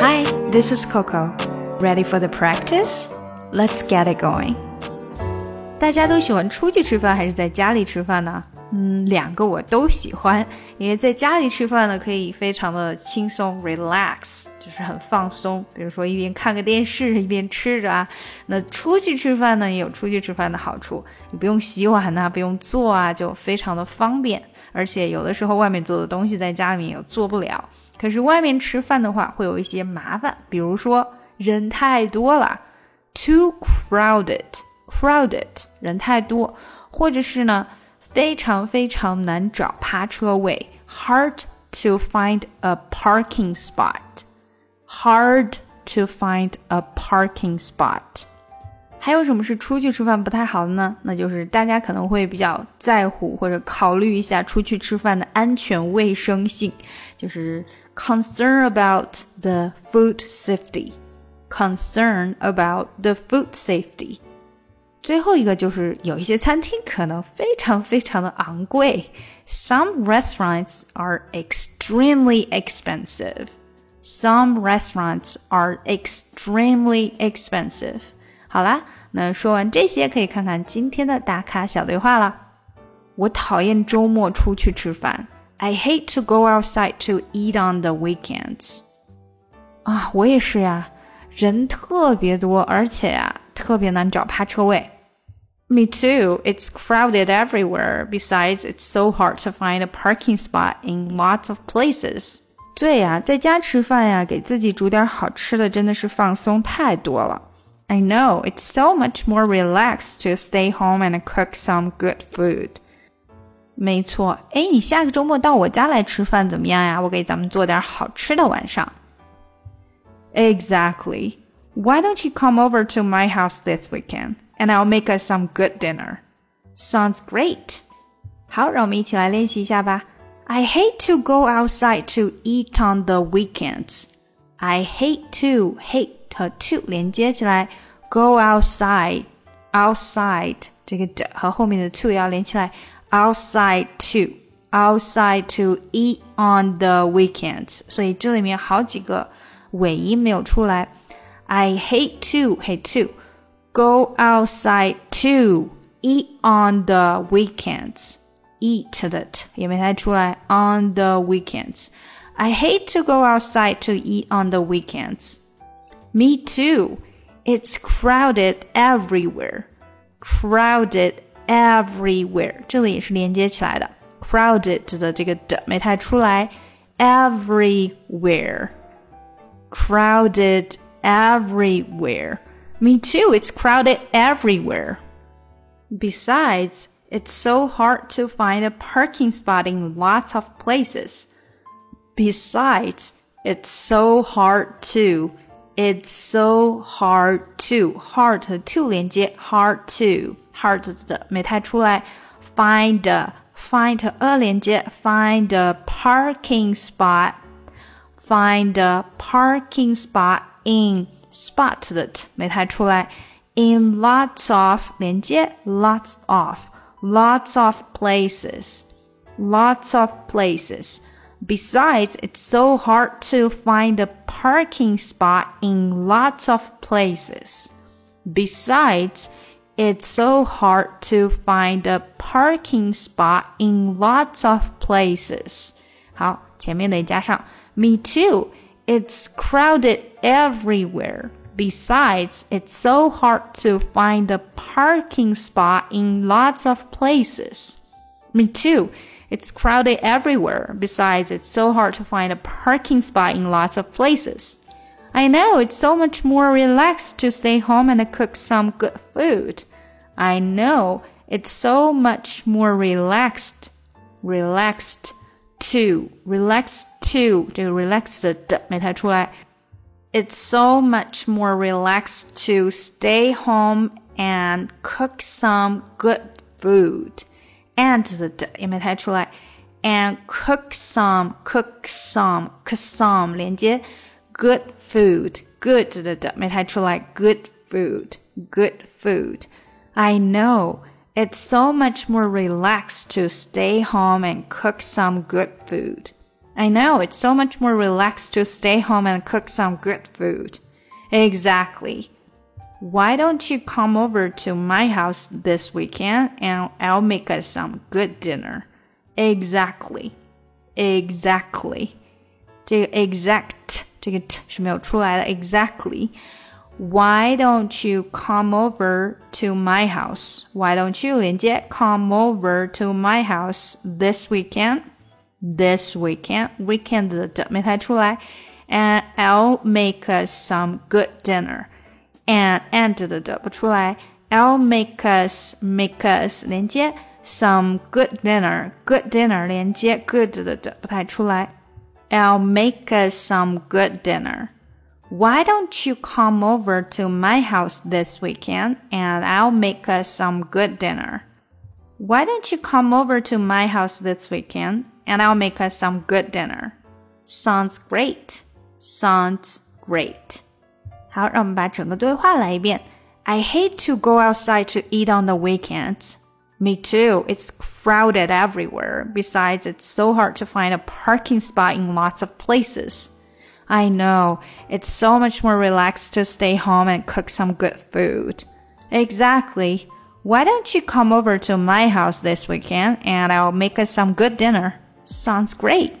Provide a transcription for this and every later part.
Hi, this is Coco. Ready for the practice? Let's get it going. 大家都喜欢出去吃饭还是在家里吃饭呢？ 嗯，两个我都喜欢，因为在家里吃饭呢，可以非常的轻松，relax，就是很放松。比如说一边看个电视一边吃着啊。那出去吃饭呢，也有出去吃饭的好处，你不用洗碗呐，不用做啊，就非常的方便。而且有的时候外面做的东西在家里面也做不了。可是外面吃饭的话，会有一些麻烦，比如说人太多了，too crowded，crowded，人太多，或者是呢。非常非常难找趴车位，hard to find a parking spot. Hard to find a parking spot. 还有什么是出去吃饭不太好的呢？那就是大家可能会比较在乎或者考虑一下出去吃饭的安全卫生性，就是 concern about the food safety. Concern about the food safety. 最后一个就是有一些餐厅可能非常非常的昂贵。Some restaurants are extremely expensive. Some restaurants are extremely expensive. 好啦，那说完这些，可以看看今天的打卡小对话了。我讨厌周末出去吃饭。I hate to go outside to eat on the weekends. 啊，我也是呀，人特别多，而且呀。特别难找趴车位。Me too. It's crowded everywhere. Besides, it's so hard to find a parking spot in lots of places. 对呀，在家吃饭呀，给自己煮点好吃的，真的是放松太多了。I know it's so much more relaxed to stay home and cook some good food. 没错，哎，你下个周末到我家来吃饭怎么样呀？我给咱们做点好吃的晚上。Exactly. Why don't you come over to my house this weekend and I'll make us some good dinner? Sounds great. 好，让我们一起来练习一下吧。I hate to go outside to eat on the weekends. I hate to hate 和 to 连接起来，go outside outside 这个的和后面的 to 要连起来，outside to outside to eat on the weekends。所以这里面好几个尾音没有出来。 I hate to hate to go outside to eat on the weekends. Eat 的 t 也没太出来 on the weekends. I hate to go outside to eat on the weekends. Me too. It's crowded everywhere. Crowded everywhere. 这里也是连接起来的。Crowded 的这个的没太出来。Everywhere. Crowded everywhere. Me too, it's crowded everywhere. Besides, it's so hard to find a parking spot in lots of places. Besides, it's so hard to. It's so hard to hard to 连接 hard to hard 的没太出来，find find a 连接 find a parking spot find a parking spot in spot 的 t 没太出来，in lots of 连接 lots of lots of places lots of places. Besides, it's so hard to find a parking spot in lots of places. Besides, it's so hard to find a parking spot in lots of places. 好，前面得加上 me too. It's crowded everywhere. Besides, it's so hard to find a parking spot in lots of places. Me too. It's crowded everywhere. Besides, it's so hard to find a parking spot in lots of places. I know it's so much more relaxed to stay home and cook some good food. I know it's so much more relaxed, relaxed to relax to 这个 relax 的没太出来。It's so much more relaxed to stay home and cook some good food. And 的的也没太出来。And cook some, cook some, cook some 连接 good food, good 的的没太出来。Good food, good food. I know. It's so much more relaxed to stay home and cook some good food. I know it's so much more relaxed to stay home and cook some good food. Exactly. Why don't you come over to my house this weekend and I'll make us some good dinner? Exactly. Exactly. 这个 exact 这个 t 是没有出来的 exactly。 Why don't you come over to my house? Why don't you 连接 come over to my house this weekend? This weekend weekend 的没太出来，and I'll make us some good dinner. And and 的的不出来，I'll make us make us 连接 some good dinner good dinner 连接 good 的的不太出来。I'll make us some good dinner. Why don't you come over to my house this weekend and I'll make us some good dinner? Why don't you come over to my house this weekend and I'll make us some good dinner? Sounds great. Sounds great. 好，让我们把整个对话来一遍。I hate to go outside to eat on the weekends. Me too. It's crowded everywhere. Besides, it's so hard to find a parking spot in lots of places. I know. It's so much more relaxed to stay home and cook some good food. Exactly. Why don't you come over to my house this weekend and I'll make us some good dinner? Sounds great.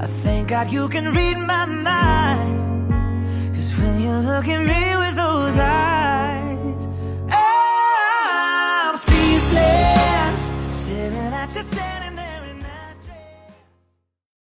I thank God you can read my mind. Cause when you look at me with those eyes,